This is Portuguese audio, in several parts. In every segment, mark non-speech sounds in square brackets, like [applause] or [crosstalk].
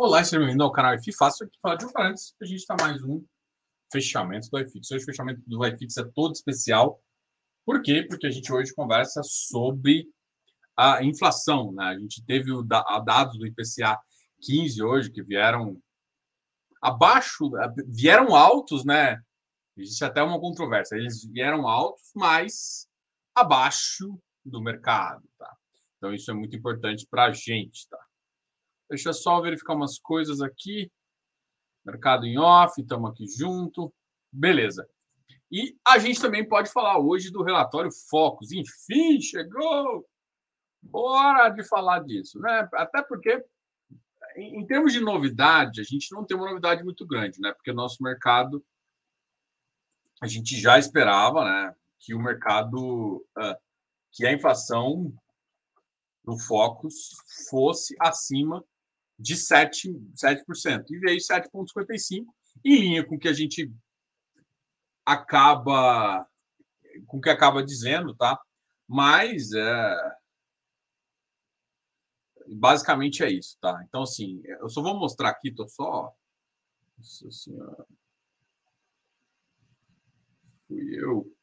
Olá, seja bem-vindo ao canal iFix. Faço aqui falar de um antes. A gente está mais um fechamento do iFix. Hoje o fechamento do iFix é todo especial. Por quê? Porque a gente hoje conversa sobre a inflação. Né? A gente teve o dados do IPCA 15 hoje que vieram abaixo, vieram altos, né? Existe até uma controvérsia. Eles vieram altos, mas abaixo do mercado, tá? Então isso é muito importante para a gente, tá? Deixa eu só verificar umas coisas aqui. Mercado em off, estamos aqui junto. Beleza. E a gente também pode falar hoje do relatório Focus. Enfim, chegou! Hora de falar disso, né? Até porque, em, termos de novidade, a gente não tem uma novidade muito grande, né? Porque o nosso mercado, a gente já esperava, né? Que o mercado, uh, que a inflação do Focus fosse acima de 7, 7% e veio 7,55%, em linha com o que a gente acaba com o que acaba dizendo, tá? Mas é, basicamente é isso, tá? Então, assim, eu só vou mostrar aqui, tô só. Nossa senhora. Fui eu.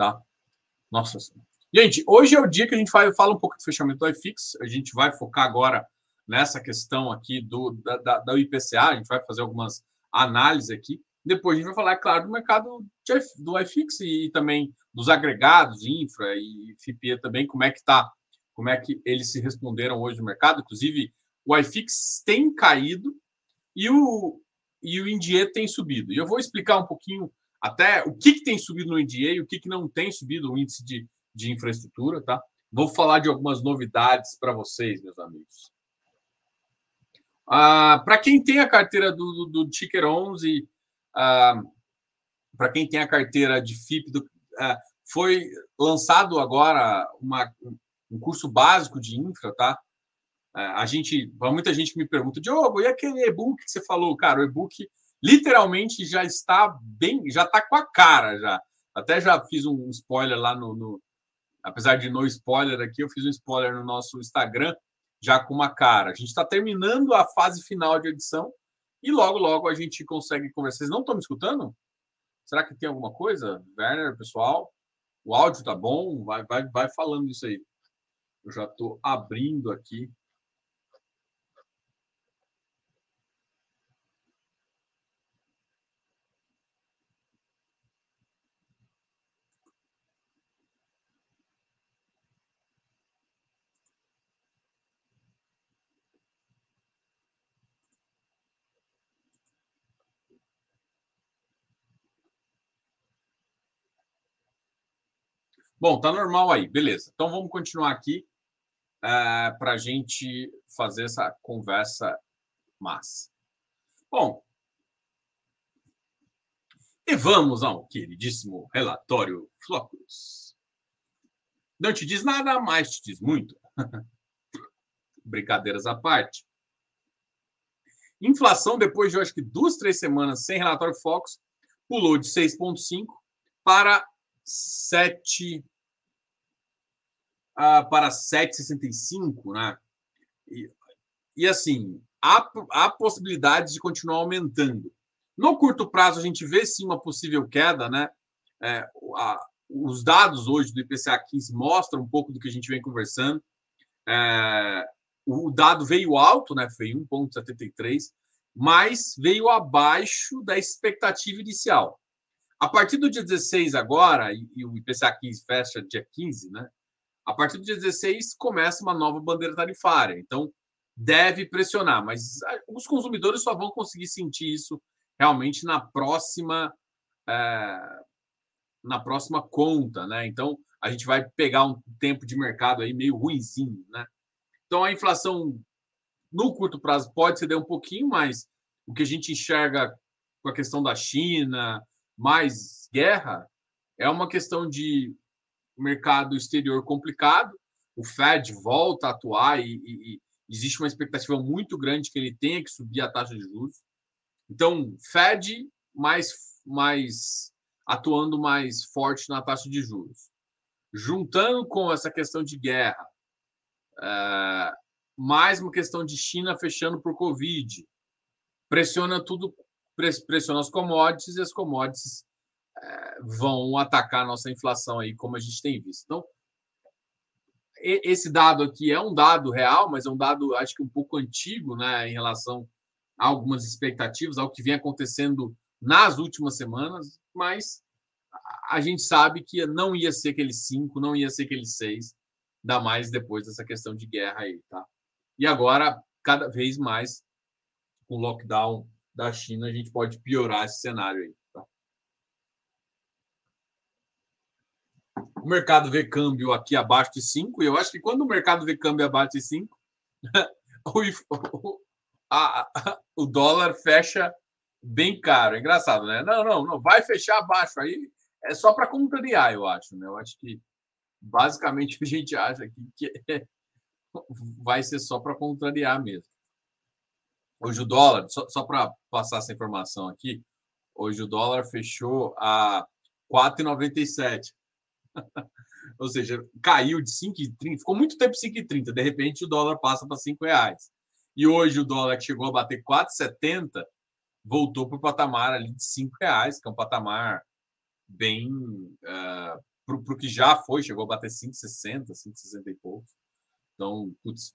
Tá? Nossa Gente, hoje é o dia que a gente vai falar um pouco do fechamento do iFix. A gente vai focar agora nessa questão aqui do, da, da, da IPCA. A gente vai fazer algumas análises aqui. Depois a gente vai falar, é claro, do mercado de, do iFix e também dos agregados, infra e FIPE também, como é que tá, como é que eles se responderam hoje no mercado. Inclusive, o iFix tem caído e o, e o Indie tem subido. E eu vou explicar um pouquinho até o que, que tem subido no NDA e o que, que não tem subido o índice de, de infraestrutura, tá? Vou falar de algumas novidades para vocês, meus amigos. Ah, para quem tem a carteira do, do, do Ticker 11, ah, para quem tem a carteira de FIP, do, ah, foi lançado agora uma, um curso básico de infra, tá? Ah, a gente, muita gente me pergunta, Diogo, e aquele e-book que você falou? Cara, o e-book literalmente já está bem, já está com a cara já. Até já fiz um spoiler lá no, no, apesar de no spoiler aqui, eu fiz um spoiler no nosso Instagram já com uma cara. A gente está terminando a fase final de edição e logo logo a gente consegue conversar. Vocês não estão me escutando? Será que tem alguma coisa, Werner, pessoal? O áudio tá bom? Vai, vai, vai falando isso aí. Eu já estou abrindo aqui Bom, tá normal aí, beleza. Então vamos continuar aqui eh, para a gente fazer essa conversa massa. Bom, e vamos ao queridíssimo relatório Flocus. Não te diz nada, mas te diz muito. [laughs] Brincadeiras à parte. Inflação, depois de acho que duas, três semanas sem relatório Focus, pulou de 6,5 para 7 uh, para 7,65, né? E, e assim, há, há possibilidade de continuar aumentando. No curto prazo, a gente vê sim uma possível queda, né? É, a, os dados hoje do IPCA 15 mostram um pouco do que a gente vem conversando. É, o dado veio alto, né? Foi 1,73, mas veio abaixo da expectativa inicial. A partir do dia 16 agora, e, e o IPCA 15 fecha dia 15, né? A partir do dia 16 começa uma nova bandeira tarifária. Então, deve pressionar, mas ah, os consumidores só vão conseguir sentir isso realmente na próxima é, na próxima conta, né? Então a gente vai pegar um tempo de mercado aí meio ruinzinho, né? Então a inflação no curto prazo pode ceder um pouquinho, mas o que a gente enxerga com a questão da China, mais guerra, é uma questão de mercado exterior complicado. O Fed volta a atuar e, e, e existe uma expectativa muito grande que ele tenha que subir a taxa de juros. Então, Fed mais, mais atuando mais forte na taxa de juros. Juntando com essa questão de guerra, é, mais uma questão de China fechando por Covid, pressiona tudo, pressiona as commodities e as commodities vão atacar a nossa inflação aí, como a gente tem visto. Então, esse dado aqui é um dado real, mas é um dado, acho que um pouco antigo, né, em relação a algumas expectativas, ao que vem acontecendo nas últimas semanas, mas a gente sabe que não ia ser aquele 5, não ia ser aquele 6, ainda mais depois dessa questão de guerra aí, tá? E agora, cada vez mais, com o lockdown da China, a gente pode piorar esse cenário aí. Tá? O mercado vê câmbio aqui abaixo de 5, e eu acho que quando o mercado vê câmbio abaixo de 5, [laughs] o, o dólar fecha bem caro. É engraçado, né? Não, não, não, vai fechar abaixo. Aí é só para contrariar, eu acho, né? Eu acho que basicamente [laughs] a gente acha que, que [laughs] vai ser só para contrariar mesmo. Hoje o dólar, só, só para passar essa informação aqui, hoje o dólar fechou a 4,97. [laughs] Ou seja, caiu de 5,30, ficou muito tempo 5,30, de repente o dólar passa para 5 reais. E hoje o dólar que chegou a bater 4,70 voltou para o patamar ali de 5 reais, que é um patamar bem uh, para o que já foi, chegou a bater 5,60, 5,60 e poucos. Então, putz,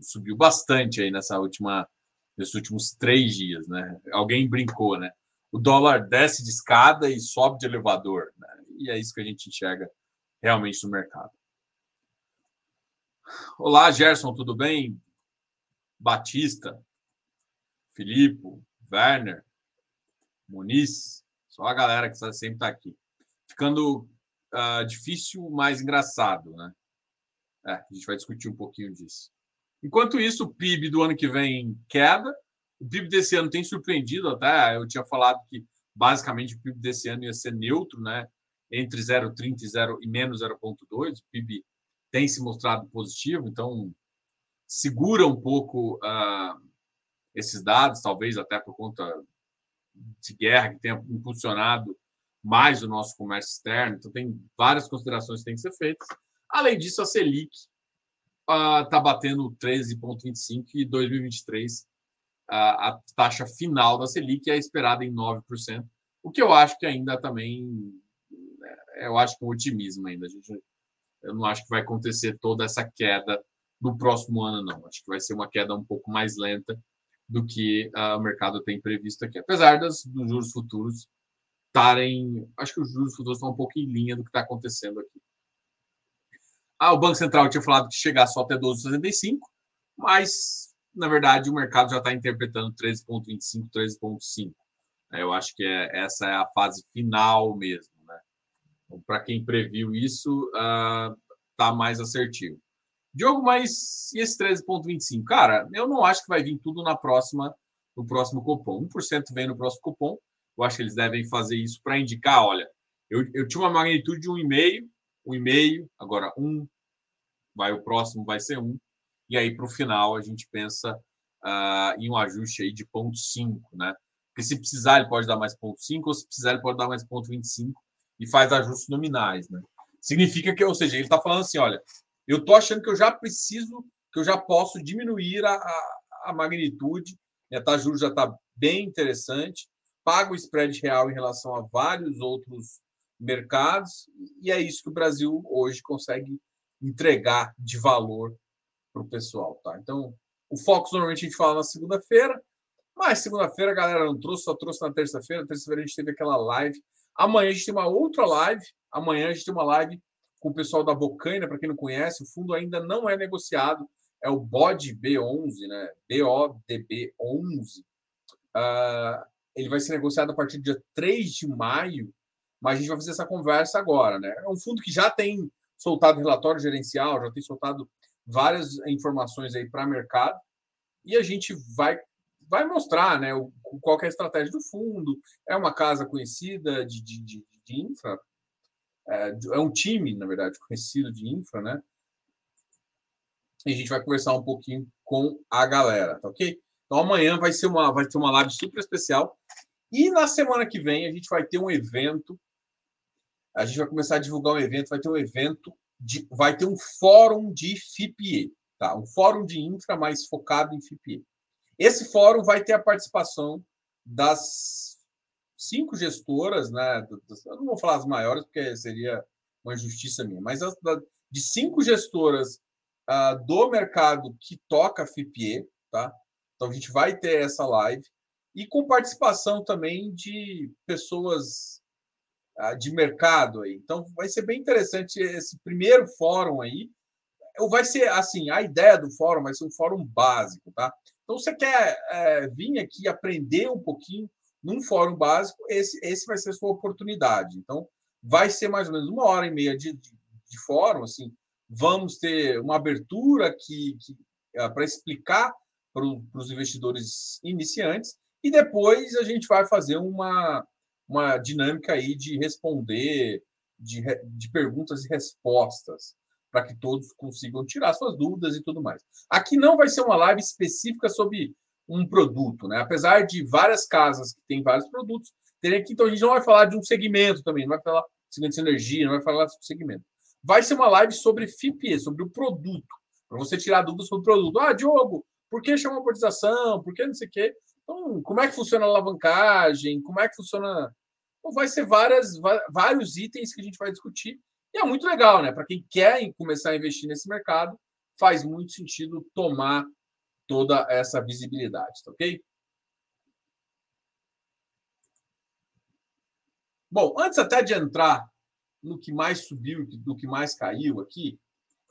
subiu bastante aí nessa última, nesses últimos três dias, né? Alguém brincou, né? O dólar desce de escada e sobe de elevador, né? E é isso que a gente enxerga realmente no mercado. Olá, Gerson, tudo bem? Batista, Filipe, Werner, Muniz, só a galera que sempre está aqui. Ficando uh, difícil, mais engraçado, né? É, a gente vai discutir um pouquinho disso. Enquanto isso, o PIB do ano que vem queda. O PIB desse ano tem surpreendido até. Eu tinha falado que basicamente o PIB desse ano ia ser neutro, né? Entre 0,30 e, 0, e menos 0,2. O PIB tem se mostrado positivo, então segura um pouco uh, esses dados, talvez até por conta de guerra que tenha impulsionado mais o nosso comércio externo. Então, tem várias considerações que têm que ser feitas. Além disso, a Selic está uh, batendo 13,25 e 2023 uh, a taxa final da Selic é esperada em 9%, o que eu acho que ainda também eu acho que é otimismo ainda. A gente, eu não acho que vai acontecer toda essa queda no próximo ano, não. Acho que vai ser uma queda um pouco mais lenta do que uh, o mercado tem previsto aqui. Apesar das, dos juros futuros estarem. Acho que os juros futuros estão um pouco em linha do que está acontecendo aqui. Ah, o Banco Central tinha falado que chegar só até 12,65, mas, na verdade, o mercado já está interpretando 13,25, 13,5. É, eu acho que é, essa é a fase final mesmo. Então, Para quem previu isso, uh, mais assertivo. Diogo, mas e esse 13,25? Cara, eu não acho que vai vir tudo na próxima, no próximo cupom. 1% vem no próximo cupom. Eu acho que eles devem fazer isso para indicar, olha, eu, eu tinha uma magnitude de 1,5, 1,5, agora 1, vai o próximo vai ser 1. E aí, para o final, a gente pensa uh, em um ajuste aí de 0,5, né? Porque se precisar, ele pode dar mais 0,5, ou se precisar, ele pode dar mais 0,25 e faz ajustes nominais, né? Significa que, ou seja, ele está falando assim, olha, eu estou achando que eu já preciso, que eu já posso diminuir a, a, a magnitude. Taxa de juros já está bem interessante. Pago o spread real em relação a vários outros mercados. E é isso que o Brasil hoje consegue entregar de valor para o pessoal. Tá? Então, o Focus normalmente a gente fala na segunda-feira. Mas segunda-feira a galera não trouxe, só trouxe na terça-feira. Terça-feira a gente teve aquela live. Amanhã a gente tem uma outra live. Amanhã a gente tem uma live com o pessoal da Bocaina, para quem não conhece, o fundo ainda não é negociado, é o BOD B11, né? BODB11. Uh, ele vai ser negociado a partir do dia 3 de maio, mas a gente vai fazer essa conversa agora, né? É um fundo que já tem soltado relatório gerencial, já tem soltado várias informações aí para mercado, e a gente vai vai mostrar né, o, qual é a estratégia do fundo. É uma casa conhecida de, de, de, de infra, é, é um time, na verdade, conhecido de infra, né? E a gente vai conversar um pouquinho com a galera, tá ok? Então amanhã vai ser uma, vai ter uma live super especial. E na semana que vem a gente vai ter um evento a gente vai começar a divulgar um evento, vai ter um evento, de, vai ter um fórum de FIPE, tá? Um fórum de infra mais focado em FIPE. Esse fórum vai ter a participação das cinco gestoras, né? Eu não vou falar as maiores, porque seria uma injustiça minha, mas as, de cinco gestoras uh, do mercado que toca FIPE, tá? Então a gente vai ter essa live e com participação também de pessoas uh, de mercado aí. Então vai ser bem interessante esse primeiro fórum aí. Vai ser assim, a ideia do fórum vai ser um fórum básico, tá? Então você quer é, vir aqui aprender um pouquinho num fórum básico, esse, esse vai ser a sua oportunidade. Então, vai ser mais ou menos uma hora e meia de, de, de fórum, assim, vamos ter uma abertura que, que é, para explicar para os investidores iniciantes e depois a gente vai fazer uma, uma dinâmica aí de responder, de, de perguntas e respostas, para que todos consigam tirar suas dúvidas e tudo mais. Aqui não vai ser uma live específica sobre um produto, né? Apesar de várias casas que têm vários produtos, teria que então a gente não vai falar de um segmento também, não vai falar segmento de energia, não vai falar de segmento. Vai ser uma live sobre FIPE, sobre o produto, para você tirar dúvidas sobre o produto. Ah, Diogo, por que chama amortização? Por que não sei o quê? Então, como é que funciona a alavancagem? Como é que funciona? Então, vai ser várias, vários itens que a gente vai discutir. E é muito legal, né? Para quem quer começar a investir nesse mercado, faz muito sentido tomar toda essa visibilidade, tá ok? Bom, antes até de entrar no que mais subiu, no que mais caiu aqui,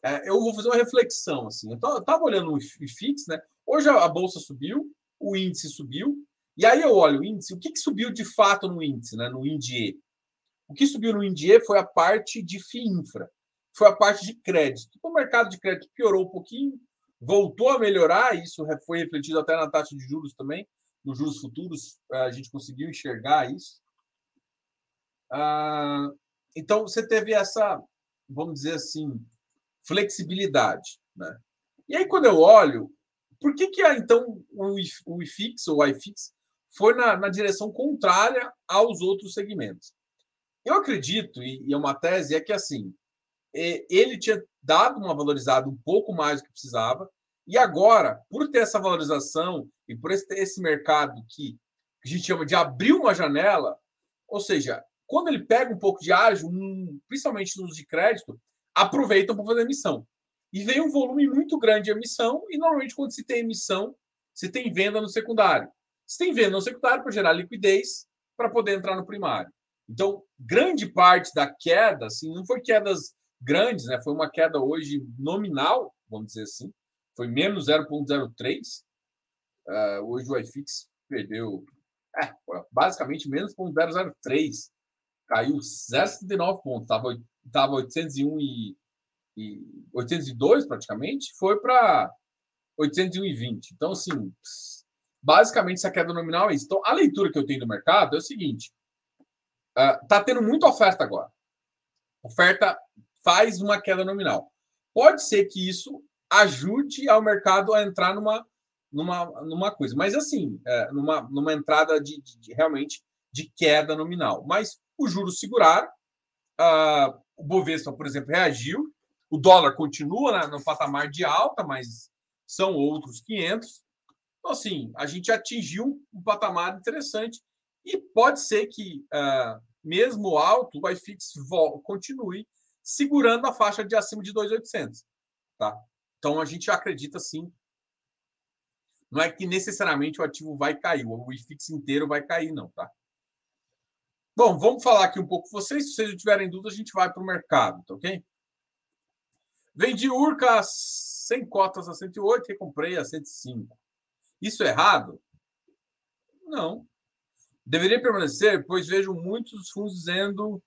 é, eu vou fazer uma reflexão. Assim. Eu estava olhando o IFIX, né? Hoje a bolsa subiu, o índice subiu, e aí eu olho o índice, o que, que subiu de fato no índice, né? no INDIE? O que subiu no INDIE foi a parte de FIINFRA, foi a parte de crédito. O mercado de crédito piorou um pouquinho, voltou a melhorar, isso foi refletido até na taxa de juros também, nos juros futuros, a gente conseguiu enxergar isso. Ah, então, você teve essa, vamos dizer assim, flexibilidade. Né? E aí, quando eu olho, por que, que então o IFIX ou o iFix foi na, na direção contrária aos outros segmentos? Eu acredito, e é uma tese, é que assim, ele tinha dado uma valorizada um pouco mais do que precisava, e agora, por ter essa valorização e por esse, esse mercado que a gente chama de abrir uma janela, ou seja, quando ele pega um pouco de ágio, um, principalmente nos de crédito, aproveitam para fazer emissão. E vem um volume muito grande de emissão, e normalmente quando se tem emissão, se tem venda no secundário. Se tem venda no secundário para gerar liquidez para poder entrar no primário. Então, grande parte da queda, assim, não foi quedas grandes, né? Foi uma queda hoje nominal, vamos dizer assim, foi menos 0,03. Uh, ah, hoje o iFix perdeu é, basicamente menos 0,003 caiu 0,79 pontos, estava tava 801 e, e 802 praticamente, foi para 801,20. Então, assim, basicamente essa queda nominal é isso. Então, a leitura que eu tenho do mercado é o seguinte: uh, tá tendo muita oferta agora. Oferta faz uma queda nominal. Pode ser que isso ajude ao mercado a entrar numa, numa, numa coisa, mas assim, é, numa, numa entrada de, de, de realmente de queda nominal. Mas os juros seguraram, uh, o Bovespa, por exemplo, reagiu, o dólar continua no patamar de alta, mas são outros 500. Então, assim, a gente atingiu um patamar interessante e pode ser que, uh, mesmo alto, o iFix continue segurando a faixa de acima de 2.800. Tá? Então, a gente acredita, sim, não é que necessariamente o ativo vai cair, o IFIX inteiro vai cair, não, tá? Bom, vamos falar aqui um pouco com vocês. Se vocês tiverem dúvida, a gente vai para o mercado, tá ok? Vendi Urca 100 cotas a 108 e comprei a 105. Isso é errado? Não. Deveria permanecer, pois vejo muitos fundos dizendo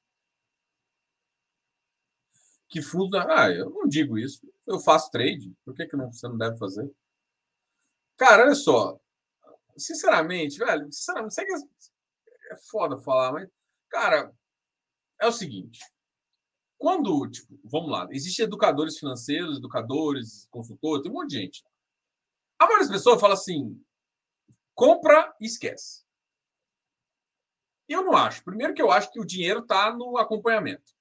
que fundos. Ah, eu não digo isso. Eu faço trade. Por que, que não, você não deve fazer? Cara, olha só. Sinceramente, velho, sinceramente, sei que é foda falar, mas Cara, é o seguinte. Quando, tipo, vamos lá, existem educadores financeiros, educadores, consultores, tem um monte de gente. A maioria das pessoas fala assim: compra e esquece. Eu não acho. Primeiro que eu acho que o dinheiro está no acompanhamento.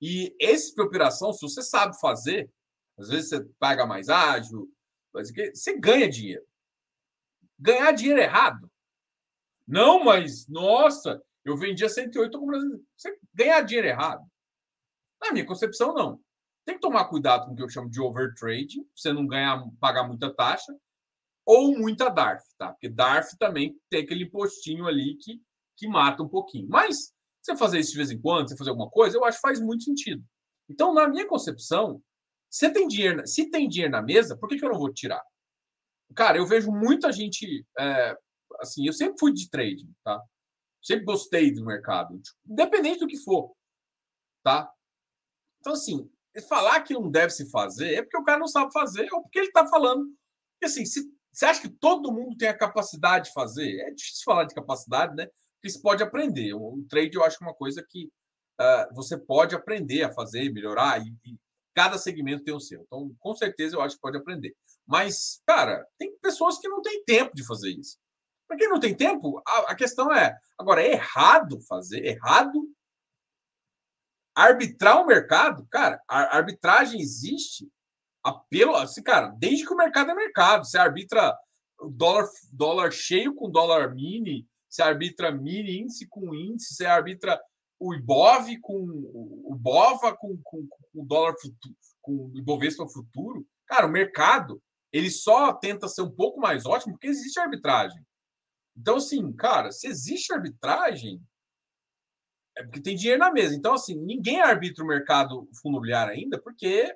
E esse tipo de operação, se você sabe fazer, às vezes você paga mais ágil, você ganha dinheiro. Ganhar dinheiro errado. Não, mas, nossa, eu vendia 108, você ganhar dinheiro errado. Na minha concepção, não. Tem que tomar cuidado com o que eu chamo de overtrade, você não ganhar, pagar muita taxa, ou muita DARF, tá? Porque DARF também tem aquele impostinho ali que, que mata um pouquinho. Mas você fazer isso de vez em quando, você fazer alguma coisa, eu acho que faz muito sentido. Então, na minha concepção, se tem dinheiro, se tem dinheiro na mesa, por que, que eu não vou tirar? Cara, eu vejo muita gente. É, assim, eu sempre fui de trading, tá? Sempre gostei do mercado, independente do que for, tá? Então, assim, falar que não deve se fazer é porque o cara não sabe fazer ou porque ele está falando. E assim, se, você acha que todo mundo tem a capacidade de fazer? É difícil falar de capacidade, né? Porque se pode aprender. O, trade eu acho que é uma coisa que uh, você pode aprender a fazer, melhorar, e, e, cada segmento tem o seu. Então, com certeza, eu acho que pode aprender. Mas, cara, tem pessoas que não têm tempo de fazer isso. Para quem não tem tempo, a, a questão é: agora, é errado fazer? Errado arbitrar o mercado, cara, a arbitragem existe apelo, assim, cara, desde que o mercado é mercado. Você arbitra dólar, dólar cheio com dólar mini, você arbitra mini índice com índice, você arbitra o IBOV com o BOVA com, com, com o dólar futuro, com o Ibovespa futuro. Cara, o mercado ele só tenta ser um pouco mais ótimo porque existe arbitragem. Então, assim, cara, se existe arbitragem, é porque tem dinheiro na mesa. Então, assim, ninguém arbitra o mercado fundo imobiliário ainda, porque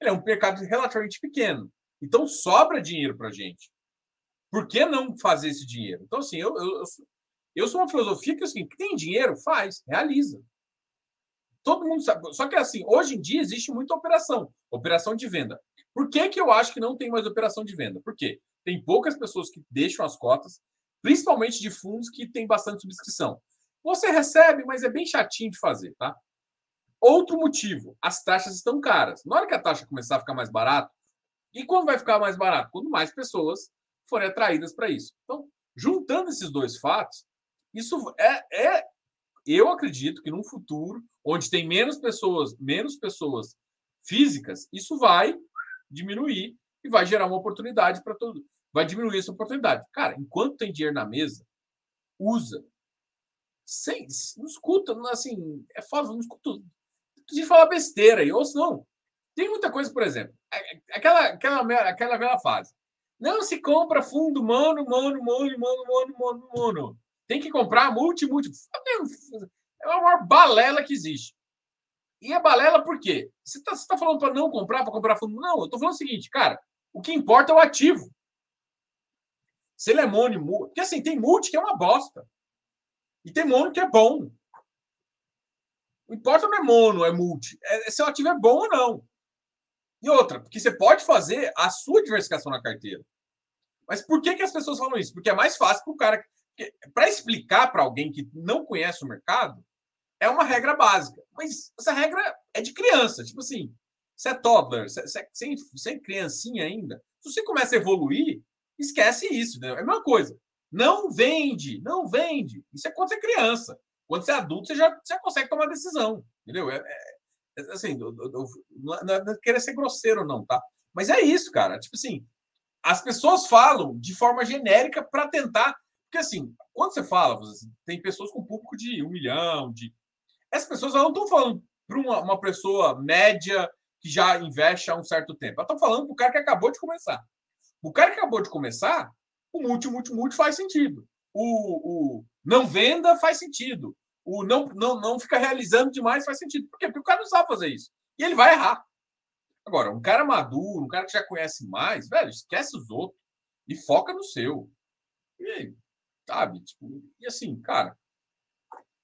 ele é um mercado relativamente pequeno. Então, sobra dinheiro para gente. Por que não fazer esse dinheiro? Então, assim, eu, eu, eu sou uma filosofia que, assim, que tem dinheiro, faz, realiza. Todo mundo sabe. Só que, assim, hoje em dia existe muita operação, operação de venda. Por que, que eu acho que não tem mais operação de venda? Por quê? Tem poucas pessoas que deixam as cotas, principalmente de fundos que têm bastante subscrição. Você recebe, mas é bem chatinho de fazer, tá? Outro motivo, as taxas estão caras. Na hora que a taxa começar a ficar mais barata, e quando vai ficar mais barato? Quando mais pessoas forem atraídas para isso. Então, juntando esses dois fatos, isso é, é, eu acredito que num futuro onde tem menos pessoas, menos pessoas físicas, isso vai diminuir e vai gerar uma oportunidade para todo. Vai diminuir essa oportunidade. Cara, enquanto tem dinheiro na mesa, usa, sem, não escuta, assim, é foda, não escuta de falar besteira aí, ou não. Tem muita coisa, por exemplo, é, é, aquela, aquela, aquela velha fase. Não se compra fundo mano, mano, mano, mano, mano, mano, mano. Tem que comprar multi, multi. É a maior balela que existe. E a balela por quê? Você está tá falando para não comprar, para comprar fundo? Não, eu estou falando o seguinte, cara, o que importa é o ativo. Se ele é mono, porque assim, tem multi que é uma bosta. E tem mono que é bom. Não importa não é mono, é multi. É, se o ativo é bom ou não. E outra, porque você pode fazer a sua diversificação na carteira. Mas por que, que as pessoas falam isso? Porque é mais fácil para o cara. Para explicar para alguém que não conhece o mercado, é uma regra básica. Mas essa regra é de criança. Tipo assim, você é toddler, você, você, você é criancinha ainda. Se você começa a evoluir, esquece isso. Né? É a mesma coisa. Não vende, não vende. Isso é quando você é criança. Quando você é adulto, você já, já consegue tomar decisão. Entendeu? É, é, é assim, eu, eu, eu, não, é, não é querer ser grosseiro, não, tá? Mas é isso, cara. Tipo assim, as pessoas falam de forma genérica para tentar. Porque, assim, quando você fala, tem pessoas com público de um milhão, de. Essas pessoas não estão falando para uma, uma pessoa média que já investe há um certo tempo. Elas estão falando para o cara que acabou de começar. O cara que acabou de começar, o multi, multi, multi faz sentido. O, o não venda faz sentido. O não, não, não fica realizando demais faz sentido. Por quê? Porque o cara não sabe fazer isso. E ele vai errar. Agora, um cara maduro, um cara que já conhece mais, velho, esquece os outros e foca no seu. E, sabe? Tipo, e assim, cara.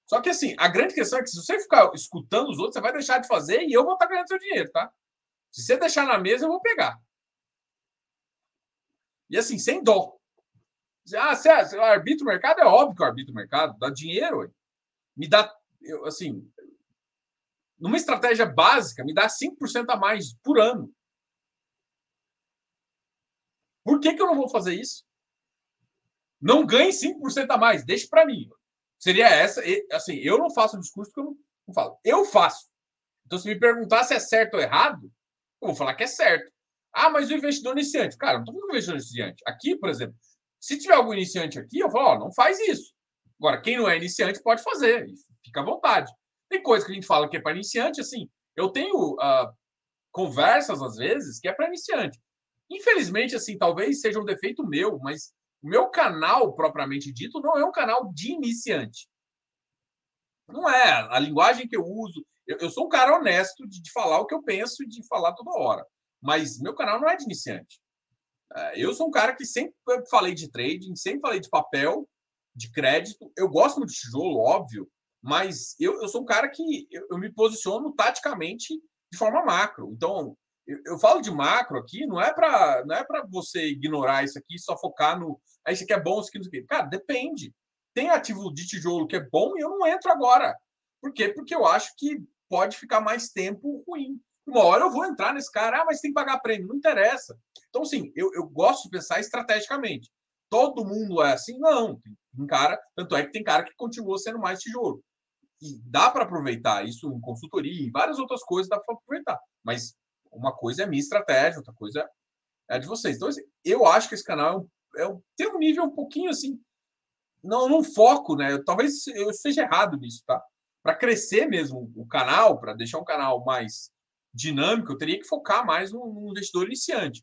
Só que assim, a grande questão é que se você ficar escutando os outros, você vai deixar de fazer e eu vou estar ganhando seu dinheiro, tá? Se você deixar na mesa, eu vou pegar. E assim, sem dó. Ah, você arbitra o mercado? É óbvio que eu arbitro mercado, dá dinheiro. Me dá, eu, assim, numa estratégia básica, me dá 5% a mais por ano. Por que, que eu não vou fazer isso? Não ganhe 5% a mais, deixe para mim. Seria essa, assim, eu não faço discurso que eu não, não falo. Eu faço. Então, se me perguntar se é certo ou errado, eu vou falar que é certo. Ah, mas o investidor iniciante. Cara, não estou falando do investidor iniciante. Aqui, por exemplo, se tiver algum iniciante aqui, eu falo, ó, não faz isso. Agora, quem não é iniciante pode fazer. Fica à vontade. Tem coisa que a gente fala que é para iniciante, assim. Eu tenho uh, conversas, às vezes, que é para iniciante. Infelizmente, assim, talvez seja um defeito meu, mas o meu canal, propriamente dito, não é um canal de iniciante. Não é. A linguagem que eu uso. Eu, eu sou um cara honesto de, de, falar o que eu penso e de falar toda hora. Mas meu canal não é de iniciante. É, eu sou um cara que sempre falei de trading, sempre falei de papel, de crédito. Eu gosto muito de tijolo, óbvio, mas eu, eu sou um cara que eu, eu me posiciono taticamente de forma macro. Então, eu, eu falo de macro aqui, não é para não é para você ignorar isso aqui, só focar no. Aí, isso aqui é bom, isso aqui não sei. Cara, depende. Tem ativo de tijolo que é bom e eu não entro agora. Por quê? Porque eu acho que pode ficar mais tempo ruim. Uma hora eu vou entrar nesse cara, ah, mas tem que pagar prêmio. Não interessa. Então, assim, eu, eu gosto de pensar estrategicamente. Todo mundo é assim? Não. Tem cara, tanto é que tem cara que continua sendo mais tijolo. E dá para aproveitar isso em consultoria e várias outras coisas dá para aproveitar. Mas uma coisa é minha estratégia, outra coisa é de vocês. Então, assim, eu acho que esse canal é, é, tem um nível um pouquinho assim, não, não foco, né? Talvez eu seja errado nisso, tá? Para crescer mesmo o canal, para deixar um canal mais dinâmico, eu teria que focar mais no, no, investidor iniciante.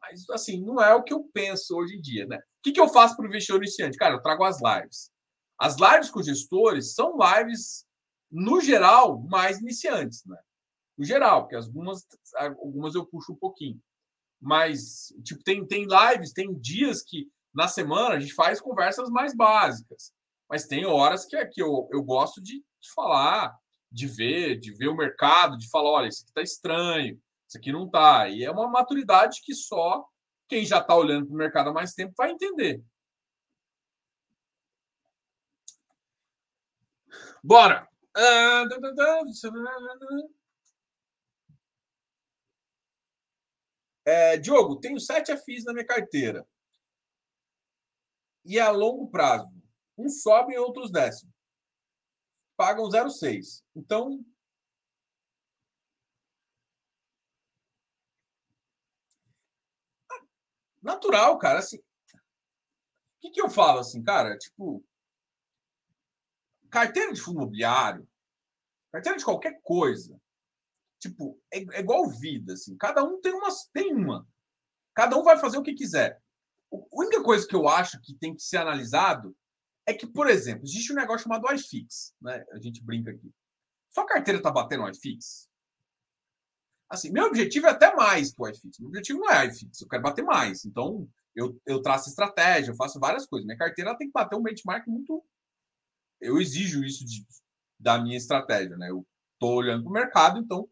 Mas, assim, não é o que eu penso hoje em dia, né? Que, que eu faço para o investidor iniciante? Cara, eu trago as lives. As lives com gestores são lives, no geral, mais iniciantes, né? No geral, porque algumas, algumas eu puxo um pouquinho. Mas, tipo, tem, tem lives, tem dias que na semana a gente faz conversas mais básicas. Mas tem horas que, que eu, eu gosto de, de falar, de ver, de ver o mercado, de falar, olha, isso aqui está estranho, isso aqui não está. E é uma maturidade que só quem já está olhando para o mercado há mais tempo vai entender. Bora! É, Diogo, tenho sete FIs na minha carteira. E a longo prazo. Um sobe e outros descem. Pagam 0,6. Então. Natural, cara. Assim, o que, que eu falo assim, cara? Tipo, carteira de fundo imobiliário, carteira de qualquer coisa, tipo, é, é igual vida, assim. Cada um tem uma, tem uma. Cada um vai fazer o que quiser. A única coisa que eu acho que tem que ser analisado é que, por exemplo, existe um negócio chamado iFix, né? A gente brinca aqui. Sua carteira está batendo iFix? Assim, meu objetivo é até mais que o iFix. Meu objetivo não é iFix, eu quero bater mais. Então, eu, eu traço estratégia, eu faço várias coisas. Minha carteira tem que bater um benchmark muito eu exijo isso de, da minha estratégia, né? Eu estou olhando para o mercado, então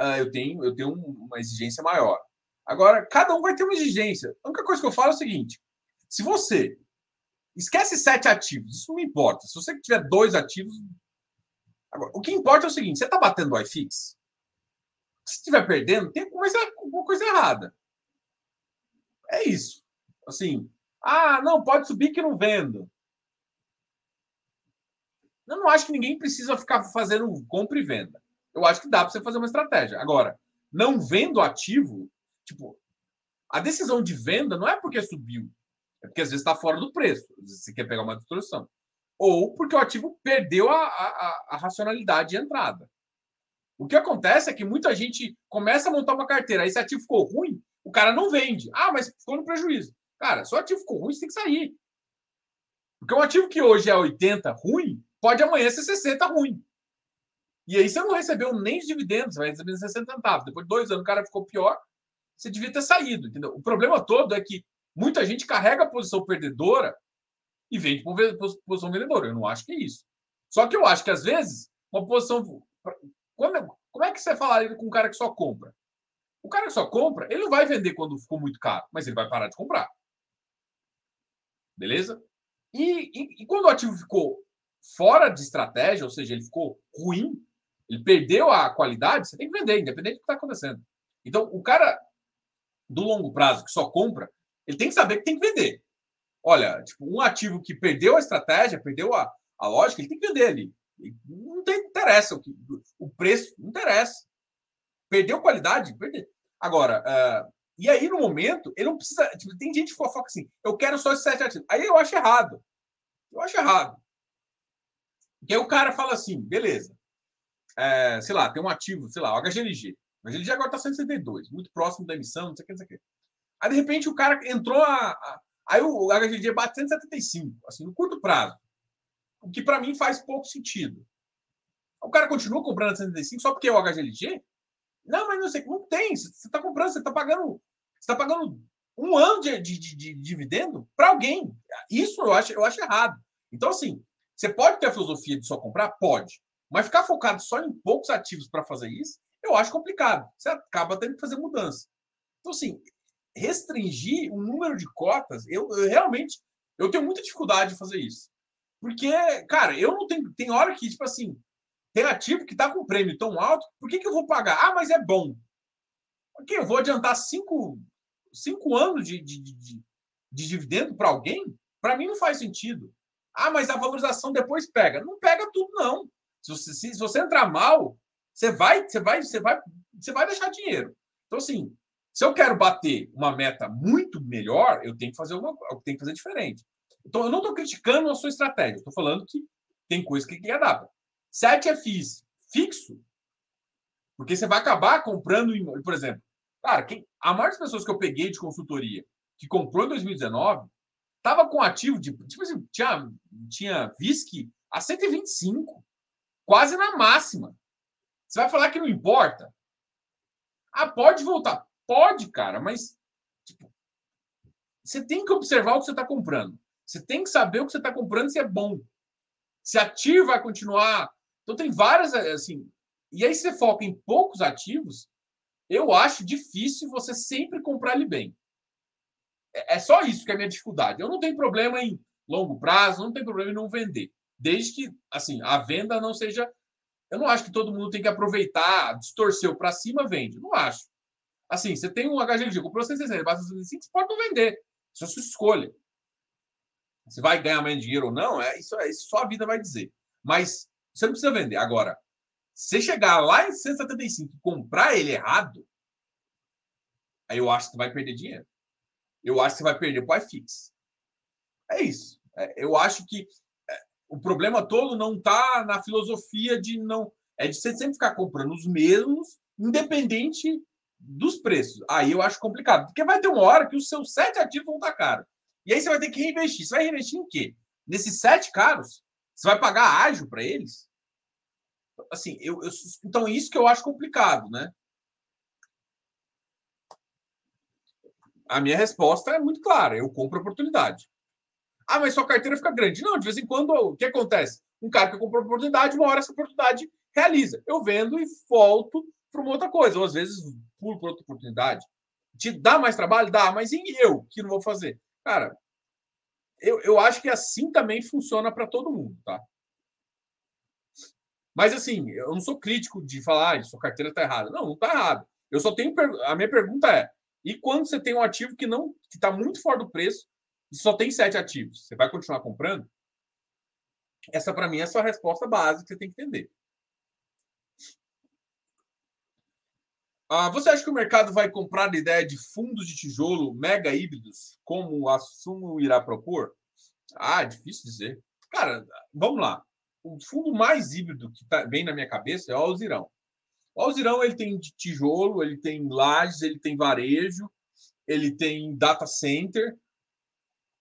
uh, eu tenho eu tenho uma exigência maior. Agora, cada um vai ter uma exigência. A única coisa que eu falo é o seguinte: se você esquece sete ativos, isso não importa. Se você tiver dois ativos, agora, o que importa é o seguinte: você está batendo o iFix? Se estiver perdendo, tem coisa, alguma coisa errada. É isso. Assim, ah, não, pode subir que não vendo. Eu não acho que ninguém precisa ficar fazendo compra e venda. Eu acho que dá para você fazer uma estratégia. Agora, não vendo ativo, tipo, a decisão de venda não é porque subiu, é porque às vezes está fora do preço, você quer pegar uma distorção. Ou porque o ativo perdeu a, a, a racionalidade de entrada. O que acontece é que muita gente começa a montar uma carteira, aí esse ativo ficou ruim, o cara não vende. Ah, mas ficou no prejuízo. Cara, se o ativo ficou ruim, você tem que sair. Porque um ativo que hoje é 80 ruim, pode amanhã ser 60 ruim. E aí você não recebeu nem os dividendos, vai receber 60 centavos. Depois de dois anos o cara ficou pior, você devia ter saído, entendeu? O problema todo é que muita gente carrega a posição perdedora e vende posição vendedora. Eu não acho que é isso. Só que eu acho que às vezes uma posição. Quando, como é que você falaria com um cara que só compra? O cara que só compra, ele não vai vender quando ficou muito caro, mas ele vai parar de comprar. Beleza? E, e, e quando o ativo ficou fora de estratégia, ou seja, ele ficou ruim, ele perdeu a qualidade, você tem que vender, independente do que está acontecendo. Então, o cara do longo prazo que só compra, ele tem que saber que tem que vender. Olha, tipo, um ativo que perdeu a estratégia, perdeu a, a lógica, ele tem que vender ali. Não tem, interessa o, que, o preço, não interessa. Perdeu qualidade? Perdeu. Agora, uh, e aí no momento, ele não precisa. Tipo, tem gente que fofoca assim, eu quero só esses sete ativos. Aí eu acho errado. Eu acho errado. Porque aí o cara fala assim, beleza. É, sei lá, tem um ativo, sei lá, o HGLG. O HGLG agora está 162, muito próximo da emissão, não sei o que, não sei o que. Aí, de repente, o cara entrou a. a aí o HGLG bate 175, assim, no curto prazo. O que para mim faz pouco sentido. O cara continua comprando 175 só porque é o HGLG? Não, mas não sei, não tem. Você está comprando, você está pagando. Você está pagando um ano de, de, de, de dividendo para alguém. Isso eu acho, eu acho errado. Então, assim, você pode ter a filosofia de só comprar? Pode. Mas ficar focado só em poucos ativos para fazer isso, eu acho complicado. Você acaba tendo que fazer mudança. Então, assim, restringir o número de cotas, eu, eu realmente eu tenho muita dificuldade de fazer isso. Porque, cara, eu não tenho. Tem hora que, tipo assim, tem ativo que está com prêmio tão alto, por que, que eu vou pagar? Ah, mas é bom. Ok, eu vou adiantar cinco, cinco anos de, de, de, de dividendo para alguém? Para mim não faz sentido. Ah, mas a valorização depois pega. Não pega tudo, não. Se você, se, se você entrar mal, você vai, você vai, você vai, você vai deixar dinheiro. Então, assim, se eu quero bater uma meta muito melhor, eu tenho que fazer uma, eu tenho que fazer diferente. Então, eu não estou criticando a sua estratégia, estou falando que tem coisa que, que adapta. Sete FIs fixo, porque você vai acabar comprando, por exemplo, cara, quem, a maior das pessoas que eu peguei de consultoria que comprou em 2019 estava com ativo de, tipo assim, tinha, tinha VISC a 125, quase na máxima. Você vai falar que não importa? Ah, pode voltar. Pode, cara, mas tipo, você tem que observar o que você está comprando. Você tem que saber o que você está comprando se é bom. Se ativo vai continuar. Então tem várias assim. E aí você foca em poucos ativos, eu acho difícil você sempre comprar ele bem. É, é só isso que é a minha dificuldade. Eu não tenho problema em longo prazo, não tenho problema em não vender, desde que assim a venda não seja. Eu não acho que todo mundo tem que aproveitar, distorceu para cima, vende. Não acho. Assim, você tem um HGLG, comprou 160, basta 165, você pode não vender. Isso é sua escolha. Se vai ganhar mais dinheiro ou não, é isso, é isso só a vida vai dizer. Mas você não precisa vender. Agora, se chegar lá em 175 e comprar ele errado, aí eu acho que você vai perder dinheiro. Eu acho que você vai perder para o iFix. É isso. É, eu acho que é, o problema todo não está na filosofia de não. É de você sempre ficar comprando os mesmos, independente dos preços. Aí eu acho complicado, porque vai ter uma hora que os seus sete ativos vão estar caros. E aí você vai ter que reinvestir. Você vai reinvestir em quê? Nesses sete caros? Você vai pagar ágil para eles? Assim, eu, eu, então isso que eu acho complicado, né? A minha resposta é muito clara: eu compro oportunidade. Ah, mas sua carteira fica grande. Não, de vez em quando, o que acontece? Um cara que comprou oportunidade, uma hora essa oportunidade realiza. Eu vendo e volto para uma outra coisa. Ou às vezes pulo para outra oportunidade. Te dá mais trabalho? Dá, mas e eu que não vou fazer? Cara, eu, eu acho que assim também funciona para todo mundo, tá? Mas assim, eu não sou crítico de falar, ah, sua carteira está errada. Não, não está errado. Eu só tenho. A minha pergunta é: e quando você tem um ativo que não que está muito fora do preço e só tem sete ativos, você vai continuar comprando? Essa, para mim, é a sua resposta básica que você tem que entender. Ah, você acha que o mercado vai comprar a ideia de fundos de tijolo mega híbridos, como a Sumo irá propor? Ah, difícil dizer. Cara, vamos lá. O fundo mais híbrido que tá bem na minha cabeça é o Alzirão. O Alzirão ele tem tijolo, ele tem lajes, ele tem varejo, ele tem data center.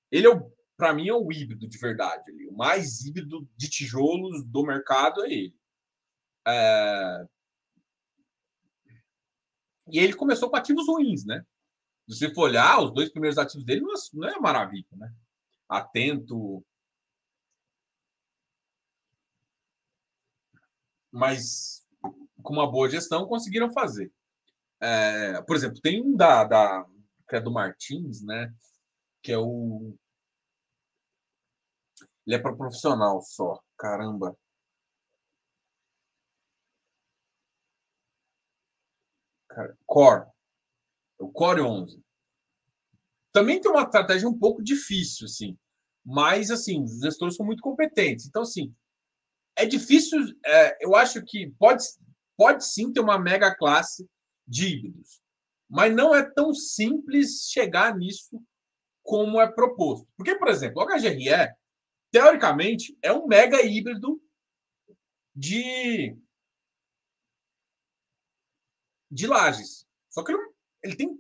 Ele é para mim é o híbrido de verdade. O mais híbrido de tijolos do mercado é ele. É, e ele começou com ativos ruins, né? Se você for olhar, os dois primeiros ativos dele não é, é maravilha, né? Atento. Mas com uma boa gestão conseguiram fazer. É, por exemplo, tem um da, da que é do Martins, né? Que é o. Ele é para profissional só. Caramba. Core. O Core 11. Também tem uma estratégia um pouco difícil, assim. Mas, assim, os gestores são muito competentes. Então, assim, é difícil. É, eu acho que pode, pode sim ter uma mega classe de híbridos, mas não é tão simples chegar nisso como é proposto. Porque, por exemplo, o HGRE, teoricamente, é um mega híbrido de, de lajes. Só que ele tem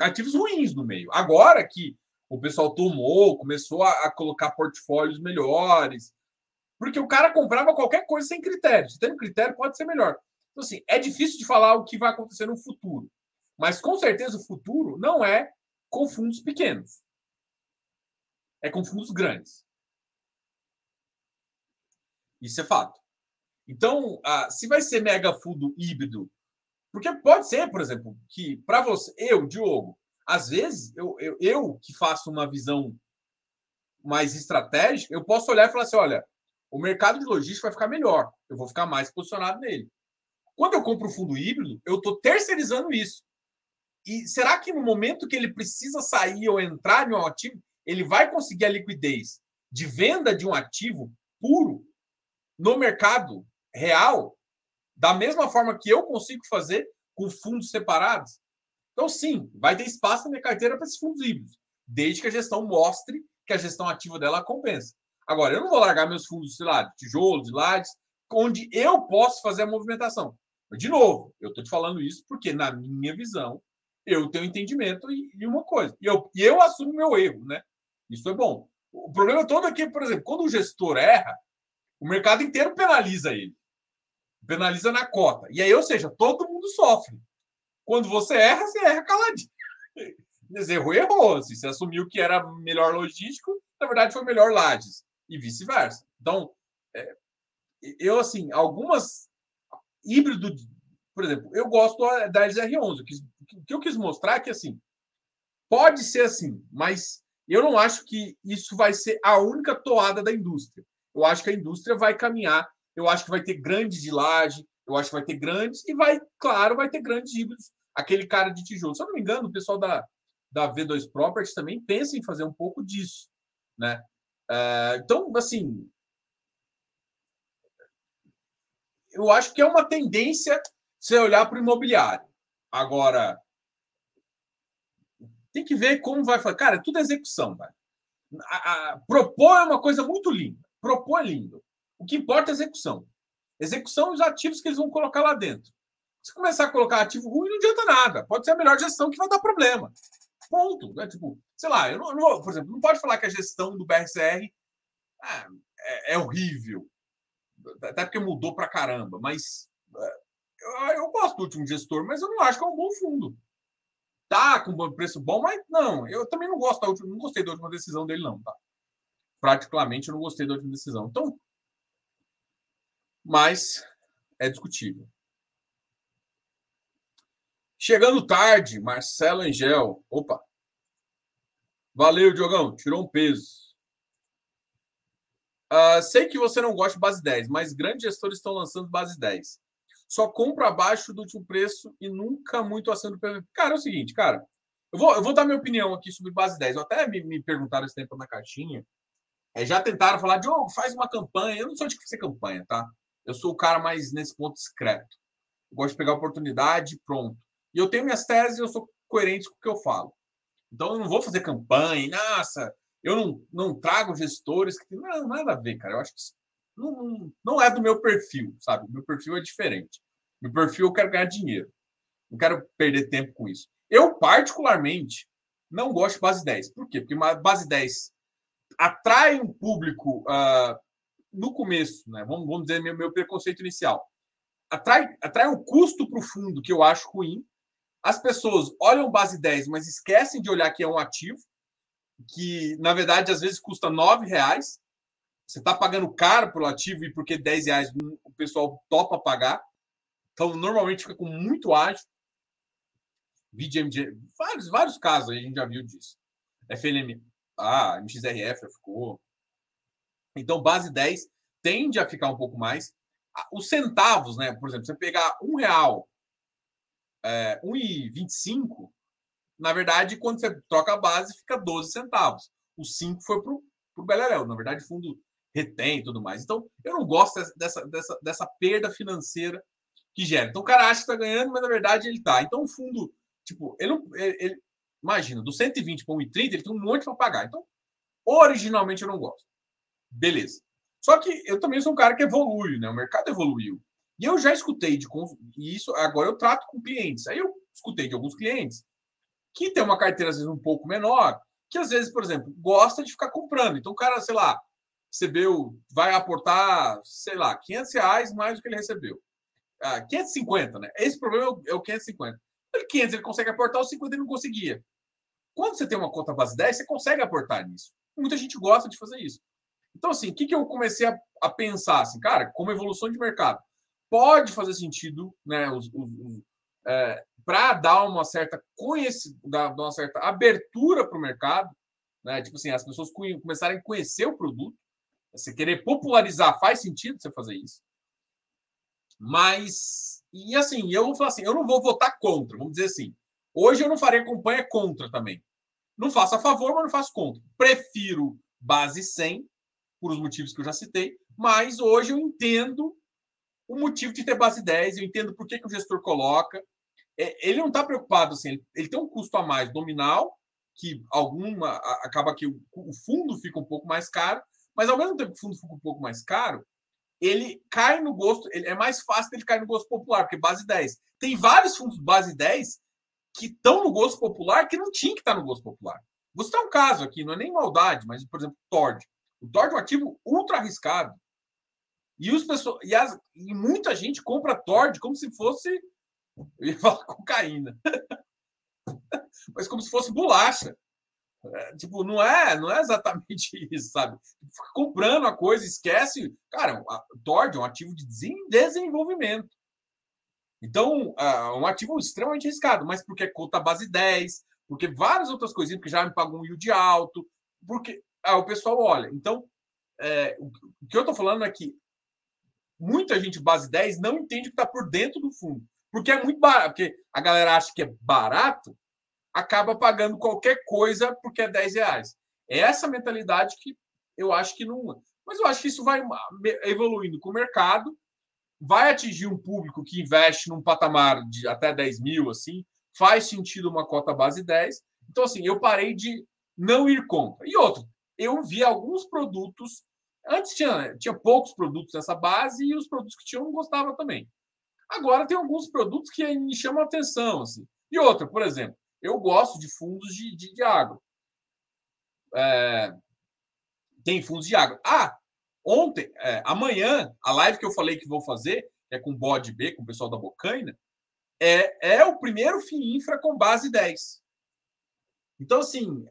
ativos ruins no meio. Agora que o pessoal tomou, começou a, a colocar portfólios melhores, porque o cara comprava qualquer coisa sem critério. Se tem critério, pode ser melhor. Então, assim, é difícil de falar o que vai acontecer no futuro. Mas, com certeza, o futuro não é com fundos pequenos. É com fundos grandes. Isso é fato. Então, ah, se vai ser mega fundo híbrido, porque pode ser, por exemplo, que para você, eu, Diogo, às vezes, eu, eu, eu que faço uma visão mais estratégica, eu posso olhar e falar assim: olha, o mercado de logística vai ficar melhor, eu vou ficar mais posicionado nele. Quando eu compro o fundo híbrido, eu estou terceirizando isso. E será que no momento que ele precisa sair ou entrar em um ativo, ele vai conseguir a liquidez de venda de um ativo puro no mercado real, da mesma forma que eu consigo fazer com fundos separados? Então, sim, vai ter espaço na minha carteira para esses fundos híbridos, desde que a gestão mostre que a gestão ativa dela compensa. Agora, eu não vou largar meus fundos, sei lá, de tijolo, de lajes, onde eu posso fazer a movimentação. Mas, de novo, eu estou te falando isso porque, na minha visão, eu tenho entendimento e, uma coisa. E eu, eu assumo meu erro, né? Isso é bom. O problema todo é que, por exemplo, quando o gestor erra, o mercado inteiro penaliza ele. Penaliza na cota. E aí, ou seja, todo mundo sofre. Quando você erra, você erra caladinho. [laughs] Errou, errou. Se você assumiu que era melhor logístico, na verdade foi melhor Lages. E vice-versa. Então, é, eu, assim, algumas híbrido, por exemplo, eu gosto da LR11. O que eu quis mostrar é que, assim, pode ser assim, mas eu não acho que isso vai ser a única toada da indústria. Eu acho que a indústria vai caminhar, eu acho que vai ter grandes de laje, eu acho que vai ter grandes, e vai, claro, vai ter grandes híbridos aquele cara de tijolo. Se eu não me engano, o pessoal da, da V2 Properties também pensa em fazer um pouco disso, né? É, então, assim, eu acho que é uma tendência você olhar para o imobiliário. Agora, tem que ver como vai fazer. Cara, é tudo execução, velho. A, a, propor é uma coisa muito linda. Propor é lindo. O que importa é execução. Execução e os ativos que eles vão colocar lá dentro. Se começar a colocar ativo ruim, não adianta nada. Pode ser a melhor gestão que vai dar problema. Ponto. Né? Tipo, sei lá, eu não, não, por exemplo, não pode falar que a gestão do BRCR é, é, é horrível. Até porque mudou pra caramba. Mas é, eu, eu, gosto do último gestor, mas eu não acho que é um bom fundo. Tá com um preço bom, mas não. Eu também não gosto da última, não gostei da última decisão dele, não. Tá? Praticamente eu não gostei da última decisão. Então, mas é discutível. Chegando tarde, Marcelo Angel. Opa. Valeu, Diogão. Tirou um peso. Uh, sei que você não gosta de base 10, mas grandes gestores estão lançando base 10. Só compra abaixo do último preço e nunca muito acima do preço. Cara, é o seguinte, cara. Eu vou, eu vou dar minha opinião aqui sobre base 10. Eu até me, me perguntaram esse tempo na caixinha. É, já tentaram falar, Diogo, faz uma campanha. Eu não sou de fazer campanha, tá? Eu sou o cara mais nesse ponto discreto. Eu gosto de pegar a oportunidade pronto. E eu tenho minhas teses eu sou coerente com o que eu falo. Então eu não vou fazer campanha, nossa, eu não, não trago gestores que. Não, nada a ver, cara. Eu acho que não, não, não é do meu perfil, sabe? Meu perfil é diferente. Meu perfil eu quero ganhar dinheiro. Não quero perder tempo com isso. Eu, particularmente, não gosto de base 10. Por quê? Porque uma base 10 atrai um público uh, no começo, né? Vamos, vamos dizer meu, meu preconceito inicial. Atrai, atrai um custo para o fundo que eu acho ruim as pessoas olham base 10, mas esquecem de olhar que é um ativo, que na verdade às vezes custa R$ reais. Você está pagando caro pelo ativo e porque 10 reais o pessoal topa pagar. Então, normalmente fica com muito ágil. VGMG, vários, vários casos aí a gente já viu disso. FLM, ah, MXRF ficou. Então, base 10 tende a ficar um pouco mais. Os centavos, né? Por exemplo, você pegar um real é, 1,25, na verdade, quando você troca a base, fica 12 centavos. O 5 foi para o Beleléu. Na verdade, o fundo retém e tudo mais. Então, eu não gosto dessa, dessa, dessa perda financeira que gera. Então, o cara acha que está ganhando, mas na verdade ele está. Então, o fundo, tipo, ele, ele, ele imagina, do 120 para 1,30, ele tem um monte para pagar. Então, originalmente eu não gosto. Beleza. Só que eu também sou um cara que evolui, né? O mercado evoluiu. E eu já escutei de e isso agora eu trato com clientes. Aí eu escutei de alguns clientes que tem uma carteira às vezes um pouco menor, que às vezes, por exemplo, gosta de ficar comprando. Então o cara, sei lá, recebeu, vai aportar, sei lá, 500 reais mais do que ele recebeu. Ah, 550, né? Esse problema é o 550. Ele 500 ele consegue aportar, os 50 ele não conseguia. Quando você tem uma conta base 10, você consegue aportar nisso. Muita gente gosta de fazer isso. Então, assim, o que, que eu comecei a, a pensar? Assim, cara, como evolução de mercado, pode fazer sentido, né? Os, os, os é, para dar uma certa dar uma certa abertura para o mercado, né? Tipo assim, as pessoas começarem a conhecer o produto. Você querer popularizar faz sentido você fazer isso. Mas e assim, eu vou falar assim, eu não vou votar contra, vamos dizer assim. Hoje eu não farei campanha contra também. Não faço a favor, mas não faço contra. Prefiro base 100 por os motivos que eu já citei, mas hoje eu entendo o motivo de ter base 10, eu entendo por que, que o gestor coloca. É, ele não está preocupado assim, ele, ele, tem um custo a mais nominal, que alguma acaba que o, o, fundo fica um pouco mais caro, mas ao mesmo tempo que o fundo fica um pouco mais caro, ele cai no gosto, ele, é mais fácil ele cair no gosto popular, porque base 10. Tem vários fundos base 10 que estão no gosto popular que não tinha que estar no gosto popular. Vou citar um caso aqui, não é nem maldade, mas, por exemplo, Tord. O Tord é um ativo ultra arriscado. E, os pessoas, e, as, e muita gente compra Tord como se fosse. [laughs] Eu ia falar cocaína. [laughs] Mas como se fosse bolacha. É, tipo, não é, não é exatamente [laughs] isso, sabe? Fica comprando a coisa, esquece. Cara, Tord é um ativo de desenvolvimento. Então, é um ativo extremamente arriscado, mas porque é conta base 10, porque várias outras coisinhas, porque já me pagou um yield alto, porque ah, o pessoal olha. Então, é, o que eu estou falando é que muita gente base 10 não entende o que está por dentro do fundo. Porque é muito barato, porque a galera acha que é barato, acaba pagando qualquer coisa porque é 10 reais. É essa mentalidade que eu acho que não. Mas eu acho que isso vai evoluindo com o mercado, vai atingir um público que investe num patamar de até 10 mil, assim, faz sentido uma cota base 10. Então, assim, eu parei de não ir contra. E outro, eu vi alguns produtos. Antes tinha, tinha poucos produtos nessa base e os produtos que tinham não gostava também. Agora tem alguns produtos que me chamam a atenção. Assim. E outra, por exemplo, eu gosto de fundos de, de, de água. É, tem fundos de água. Ah, ontem, é, amanhã, a live que eu falei que vou fazer é com o Bode B, com o pessoal da Bocaina, é, é o primeiro FII Infra com base 10. Então, assim,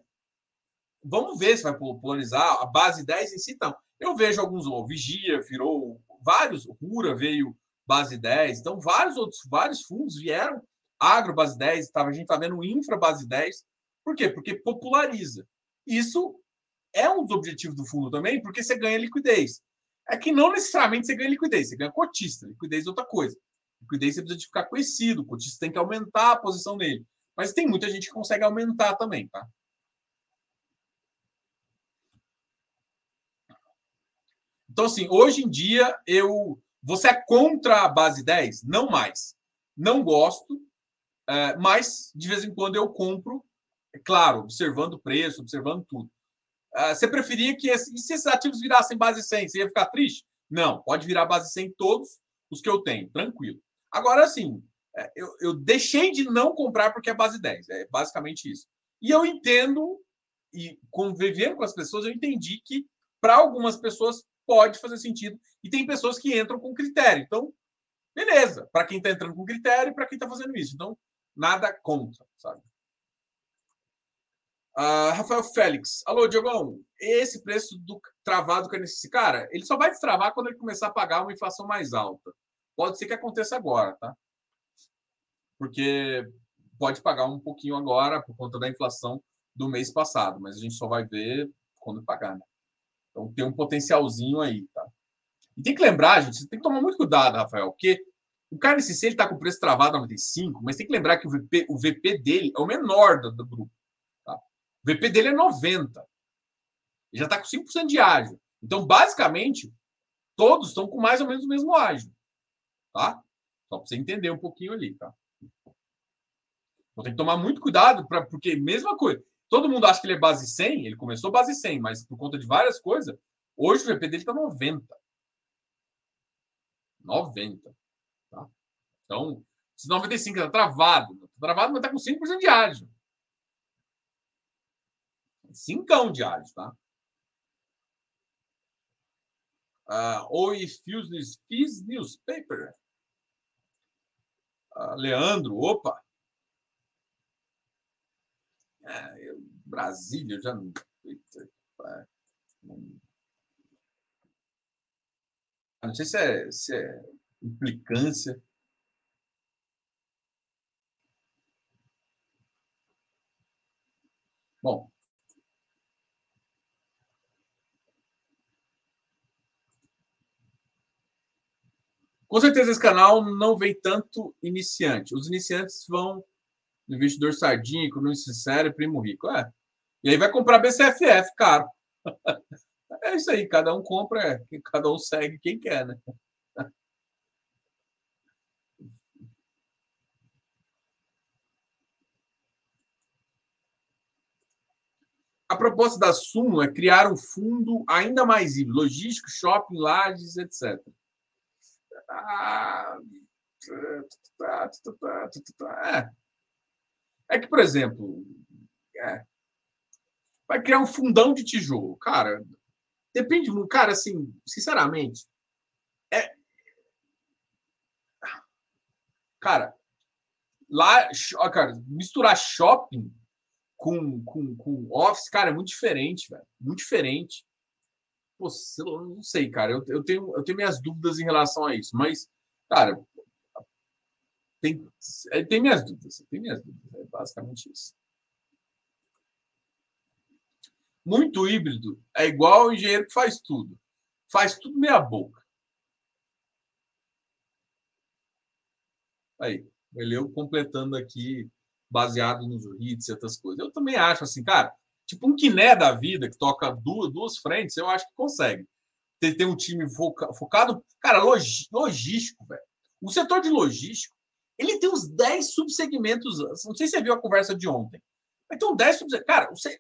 vamos ver se vai popularizar a base 10 em si. Então, eu vejo alguns, o Vigia virou vários, Rura veio base 10, então vários outros, vários fundos vieram, Agro base 10, tava, a gente está vendo Infra base 10. Por quê? Porque populariza. Isso é um dos objetivos do fundo também, porque você ganha liquidez. É que não necessariamente você ganha liquidez, você ganha cotista. Liquidez é outra coisa. Liquidez você precisa de ficar conhecido, o cotista tem que aumentar a posição nele. Mas tem muita gente que consegue aumentar também, tá? Então, assim, hoje em dia, eu. Você é contra a base 10? Não mais. Não gosto, é, mas de vez em quando eu compro, é claro, observando o preço, observando tudo. É, você preferia que. Esse, se esses ativos virassem base 100, você ia ficar triste? Não, pode virar base 100 todos os que eu tenho, tranquilo. Agora, assim, é, eu, eu deixei de não comprar porque é base 10, é basicamente isso. E eu entendo, e convivendo com as pessoas, eu entendi que para algumas pessoas pode fazer sentido. E tem pessoas que entram com critério. Então, beleza, para quem está entrando com critério e para quem está fazendo isso. Então, nada contra, sabe? Uh, Rafael Félix. Alô, Diogão. Esse preço do travado que é nesse cara, ele só vai destravar quando ele começar a pagar uma inflação mais alta. Pode ser que aconteça agora, tá? Porque pode pagar um pouquinho agora por conta da inflação do mês passado, mas a gente só vai ver quando pagar, né? Então tem um potencialzinho aí, tá? E tem que lembrar, gente, tem que tomar muito cuidado, Rafael, porque o KNCC ele tá com o preço travado a 95, mas tem que lembrar que o VP, o VP dele é o menor do, do grupo. Tá? O VP dele é 90. Ele já está com 5% de ágio. Então, basicamente, todos estão com mais ou menos o mesmo ágio. Tá? Só para você entender um pouquinho ali, tá? Vou ter que tomar muito cuidado, pra, porque mesma coisa. Todo mundo acha que ele é base 100, ele começou base 100, mas por conta de várias coisas, hoje o VP dele está 90. 90. Tá? Então, se 95 está travado, está travado, mas está com 5% de ágio. 5 de ágio, tá? Uh, Oi, Fuse Newspaper. Uh, Leandro, opa. É, Brasília, já não. Não sei se é, se é implicância. Bom, com certeza esse canal não vem tanto iniciante. Os iniciantes vão no investidor sardinha, economia sincero, primo rico. É. E aí vai comprar BCFF, caro. [laughs] É isso aí, cada um compra, cada um segue quem quer, né? [laughs] A proposta da Sumo é criar um fundo ainda mais livre, logístico, shopping, lajes, etc. É. é que, por exemplo, é, vai criar um fundão de tijolo. Cara, depende, cara, assim, sinceramente, é. Cara, lá, cara, misturar shopping com, com, com Office, cara, é muito diferente, velho. Muito diferente. Pô, não sei, cara. Eu, eu, tenho, eu tenho minhas dúvidas em relação a isso, mas, cara, tem, é, tem minhas dúvidas. Tem minhas dúvidas. É basicamente isso. Muito híbrido é igual o engenheiro que faz tudo. Faz tudo meia boca. Aí, ele completando aqui baseado nos hits e outras coisas. Eu também acho assim, cara, tipo um quiné da vida que toca duas, duas frentes, eu acho que consegue. Ter, ter um time foca, focado, cara, log, logístico, velho. O setor de logístico, ele tem uns 10 subsegmentos. Não sei se você viu a conversa de ontem. Mas tem uns 10 subsegmentos. Cara, você,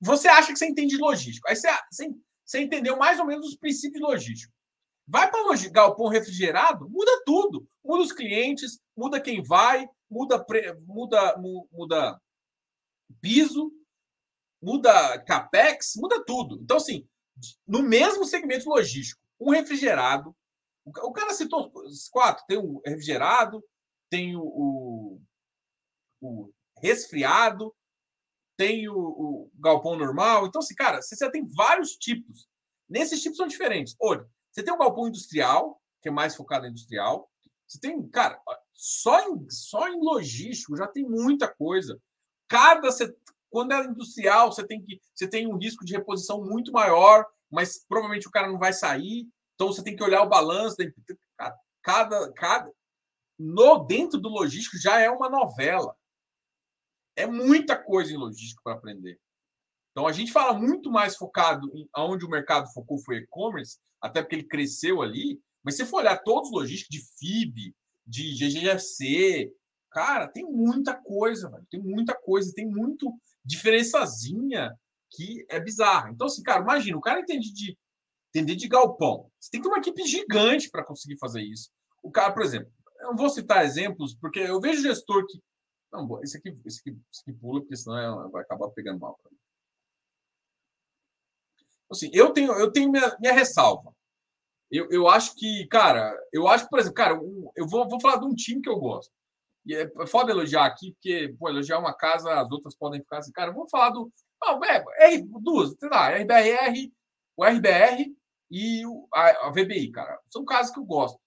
você acha que você entende logístico. Aí você, você, você entendeu mais ou menos os princípios logísticos. Vai para o galpão refrigerado, muda tudo. Muda os clientes, muda quem vai, muda, muda, muda piso, muda capex, muda tudo. Então, assim, no mesmo segmento logístico, um refrigerado, o cara citou os quatro: tem o refrigerado, tem o, o, o resfriado, tem o, o, galpão normal. Então, assim, cara, você já tem vários tipos. Nesses tipos são diferentes. Olha, você tem o galpão industrial, que é mais focado em industrial. Você tem, cara, só em, só em logístico já tem muita coisa. Cada quando é industrial, você tem que você tem um risco de reposição muito maior, mas provavelmente o cara não vai sair. Então você tem que olhar o balanço. Cada, cada no dentro do logístico já é uma novela. É muita coisa em logístico para aprender. Então a gente fala muito mais focado em onde o mercado focou foi e-commerce, até porque ele cresceu ali. Mas se você for olhar todos os logísticos de FIB, de GGFC. Cara, tem muita coisa, velho. Tem muita coisa, tem muito diferençazinha que é bizarra. Então, assim, cara, imagina, o cara entende de entender de galpão. Você tem que ter uma equipe gigante para conseguir fazer isso. O cara, por exemplo, eu não vou citar exemplos, porque eu vejo gestor que. Não, esse aqui, esse aqui, esse aqui pula, porque senão vai acabar pegando mal para mim. Assim, eu tenho, eu tenho minha, minha ressalva. Eu, eu acho que, cara, eu acho que, por exemplo, cara, eu vou, vou falar de um time que eu gosto. E é, é foda elogiar aqui, porque, pô, elogiar uma casa, as outras podem ficar assim, cara, vamos falar do. Não, é, R, duas, sei lá, RBR, o RBR e o, a, a VBI, cara. São casos que eu gosto.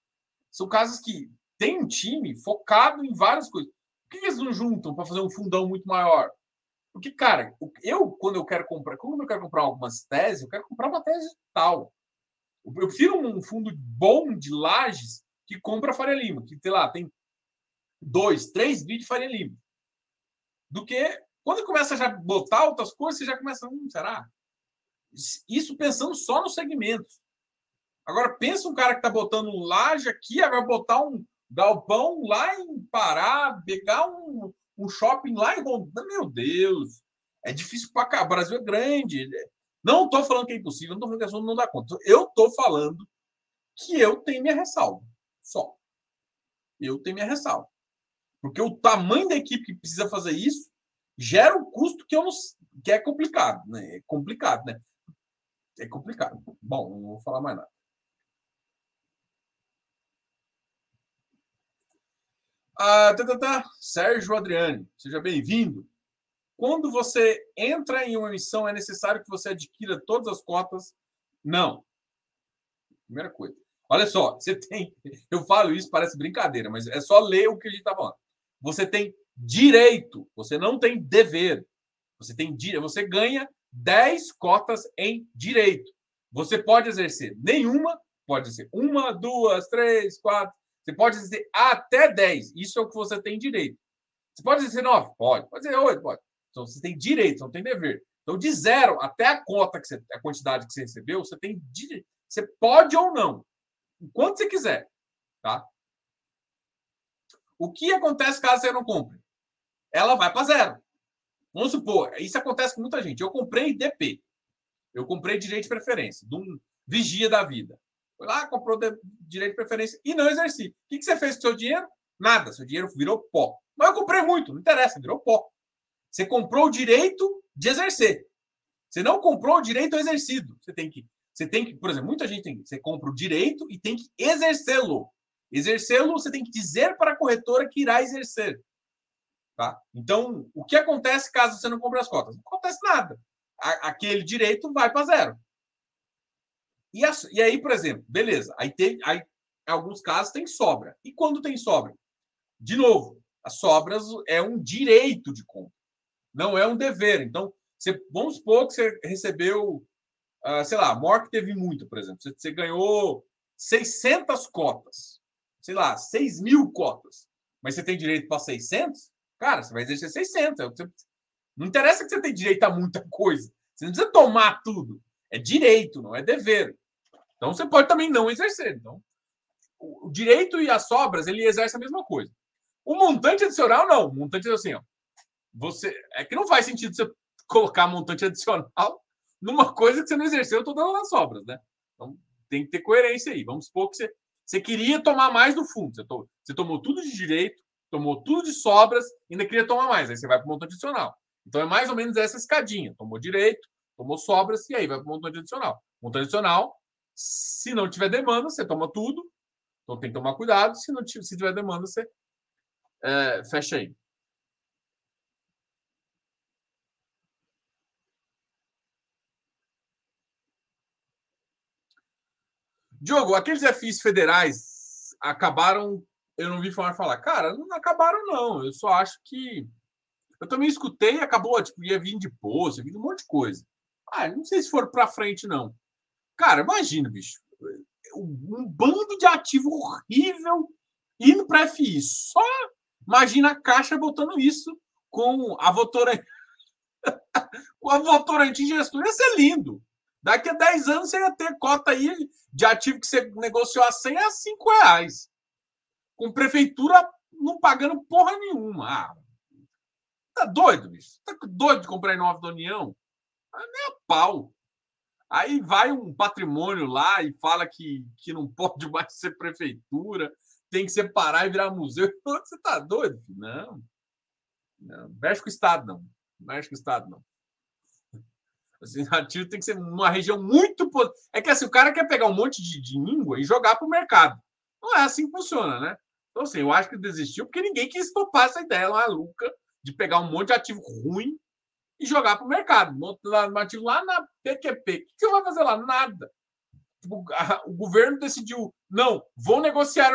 São casos que tem um time focado em várias coisas. Por que eles não juntam para fazer um fundão muito maior? Porque, cara, eu, quando eu quero comprar, quando eu quero comprar algumas teses, eu quero comprar uma tese tal. Eu prefiro um fundo bom de lajes que compra Faria Lima, que, sei lá, tem dois, três vídeos de Faria Lima. Do que quando começa a já botar outras coisas, você já começa, hum, será? Isso pensando só nos segmentos. Agora, pensa um cara que está botando laje aqui, vai botar um galpão lá em Pará, pegar um, um shopping lá em Rondônia. Meu Deus, é difícil para cá. O Brasil é grande. Não estou falando que é impossível, não estou falando que a pessoa não dá conta. Eu estou falando que eu tenho minha ressalva. Só. Eu tenho minha ressalva. Porque o tamanho da equipe que precisa fazer isso gera um custo que eu não, que é complicado, né? É complicado, né? É complicado. Bom, não vou falar mais nada. Ah, tá, tá, tá. Sérgio Adriane, seja bem-vindo. Quando você entra em uma emissão, é necessário que você adquira todas as cotas? Não. Primeira coisa. Olha só, [laughs] você tem. Eu falo isso, parece brincadeira, mas é só ler o que a gente está falando. Você tem direito, você não tem dever. Você tem você ganha 10 cotas em direito. Você pode exercer nenhuma, pode ser uma, duas, três, quatro. Você pode exercer até 10. Isso é o que você tem direito. Você pode exercer 9? Pode. Pode exercer 8? Pode. Então você tem direito, não tem dever. Então, de zero até a cota que você, a quantidade que você recebeu, você tem direito. Você pode ou não. Enquanto você quiser. Tá? O que acontece caso você não compre? Ela vai para zero. Vamos supor, isso acontece com muita gente. Eu comprei DP. Eu comprei direito de preferência, de um vigia da vida. Foi lá, comprou direito de preferência e não exerci. O que você fez com o seu dinheiro? Nada. Seu dinheiro virou pó. Mas eu comprei muito, não interessa, virou pó. Você comprou o direito de exercer. Você não comprou o direito exercido. Você tem que, você tem que, por exemplo, muita gente tem, você compra o direito e tem que exercê-lo. Exercê-lo, você tem que dizer para a corretora que irá exercer. Tá? Então, o que acontece caso você não compre as cotas? Não acontece nada. aquele direito vai para zero. E, a, e, aí, por exemplo, beleza. Aí tem, aí, alguns casos tem sobra. E quando tem sobra? De novo, as sobras é um direito de compra, não é um dever. Então, você, vamos supor que você recebeu, uh, sei lá, a Mork teve muito, por exemplo. Você, você ganhou 600 cotas, sei lá, 6 mil cotas, mas você tem direito para 600? Cara, você vai exercer 600. É não interessa que você tem direito a muita coisa. Você não precisa tomar tudo. É direito, não é dever. Então você pode também não exercer. Então, o direito e as sobras, ele exerce a mesma coisa. O montante adicional, não. O montante é assim, ó. Você, é que não faz sentido você [laughs] colocar montante adicional numa coisa que você não exerceu todas as sobras, né? Então tem que ter coerência aí. Vamos supor que você, você queria tomar mais do fundo. Você, to, você tomou tudo de direito, tomou tudo de sobras, ainda queria tomar mais. Aí você vai para o montante adicional. Então é mais ou menos essa escadinha. Tomou direito, tomou sobras e aí vai para o montante adicional. Montante adicional, se não tiver demanda, você toma tudo. Então tem que tomar cuidado. Se não tiver, se tiver demanda, você é, fecha aí. Diogo, aqueles FIs federais acabaram eu não vi falar falar, cara, não acabaram, não. Eu só acho que. Eu também escutei acabou, tipo, ia vir de poço, ia vir um monte de coisa. Ah, não sei se for para frente, não. Cara, imagina, bicho. Um bando de ativo horrível indo para FI. Só imagina a Caixa botando isso com a Votorantim. [laughs] com a Votorantim gestor. Ia ser lindo. Daqui a 10 anos você ia ter cota aí de ativo que você negociou a 100 a 5 reais com prefeitura não pagando porra nenhuma. Ah, tá doido, bicho? Tá doido de comprar imóvel da União? Ah, nem a pau. Aí vai um patrimônio lá e fala que, que não [laughs] pode mais ser prefeitura, tem que separar e virar museu. [laughs] Você tá doido? Não. Não. Mexe com o Estado, não. Mexe com o Estado, não. [laughs] Assim, ativo tem que ser uma região muito. É que assim, o cara quer pegar um monte de, de língua e jogar para o mercado. Não é assim que funciona, né? Então, assim, eu acho que desistiu porque ninguém quis topar essa ideia maluca de pegar um monte de ativo ruim e jogar para o mercado. Lá na PQP. O que você vai fazer lá? Nada. Tipo, o governo decidiu, não, vou negociar.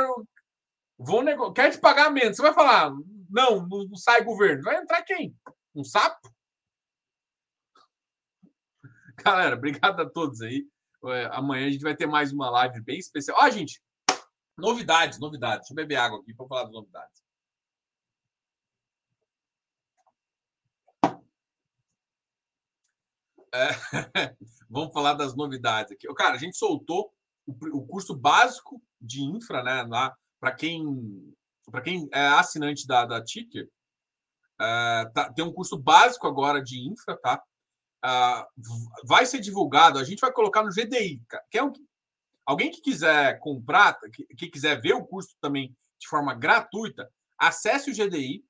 Vou nego... Quer te pagar menos. Você vai falar, não, não sai governo. Vai entrar quem? Um sapo? [laughs] Galera, obrigado a todos aí. É, amanhã a gente vai ter mais uma live bem especial. Ó, ah, gente, Novidades, novidades. Deixa eu beber água aqui para falar das novidades. [laughs] Vamos falar das novidades aqui. Cara, a gente soltou o, curso básico de infra, né? Lá para quem para quem é assinante da, da Ticker, é, tá, tem um curso básico agora de infra, tá? Uh, vai ser divulgado, a gente vai colocar no GDI. Que é um, alguém que quiser comprar, que, que, quiser ver o curso também de forma gratuita, acesse o GDI,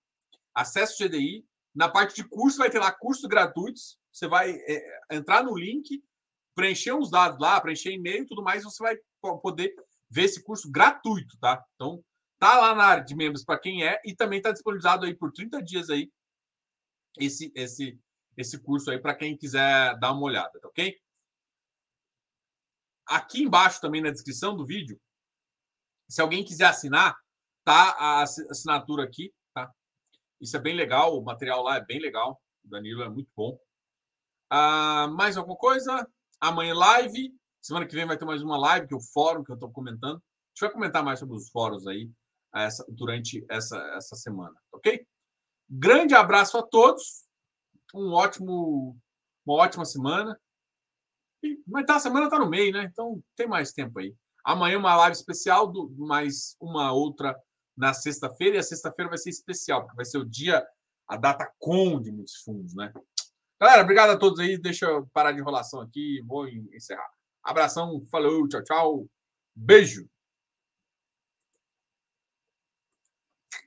acesse o GDI. Na parte de curso vai ter lá cursos gratuitos. Você vai é, entrar no link, preencher uns dados lá, preencher e-mail e tudo mais, você vai poder ver esse curso gratuito, tá? Então, tá lá na área de membros para quem é e também está disponibilizado aí por 30 dias aí esse esse esse curso aí para quem quiser dar uma olhada, tá ok? Aqui embaixo também na descrição do vídeo, se alguém quiser assinar, tá a assinatura aqui, tá? Isso é bem legal, o material lá é bem legal, o Danilo é muito bom. Ah, mais alguma coisa? Amanhã live, semana que vem vai ter mais uma live, que é o fórum que eu estou comentando. A gente vai comentar mais sobre os fóruns aí essa, durante essa, essa semana, ok? Grande abraço a todos, um ótimo, uma ótima semana. E, mas tá, a semana está no meio, né? Então tem mais tempo aí. Amanhã uma live especial, do, mais uma outra na sexta-feira, e a sexta-feira vai ser especial, porque vai ser o dia, a data com de muitos fundos, né? Galera, obrigado a todos aí. Deixa eu parar de enrolação aqui. Vou encerrar. Abração, falou, tchau, tchau. Beijo.